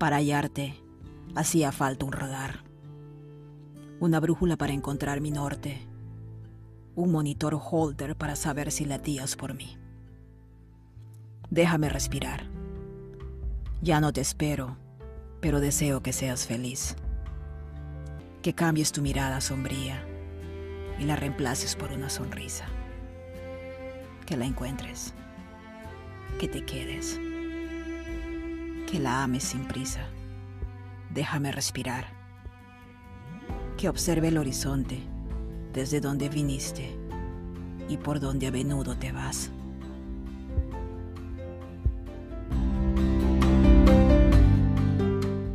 Para hallarte, hacía falta un radar, una brújula para encontrar mi norte, un monitor holder para saber si latías por mí. Déjame respirar. Ya no te espero, pero deseo que seas feliz. Que cambies tu mirada sombría y la reemplaces por una sonrisa. Que la encuentres. Que te quedes. Que la ames sin prisa. Déjame respirar. Que observe el horizonte desde donde viniste y por donde a menudo te vas.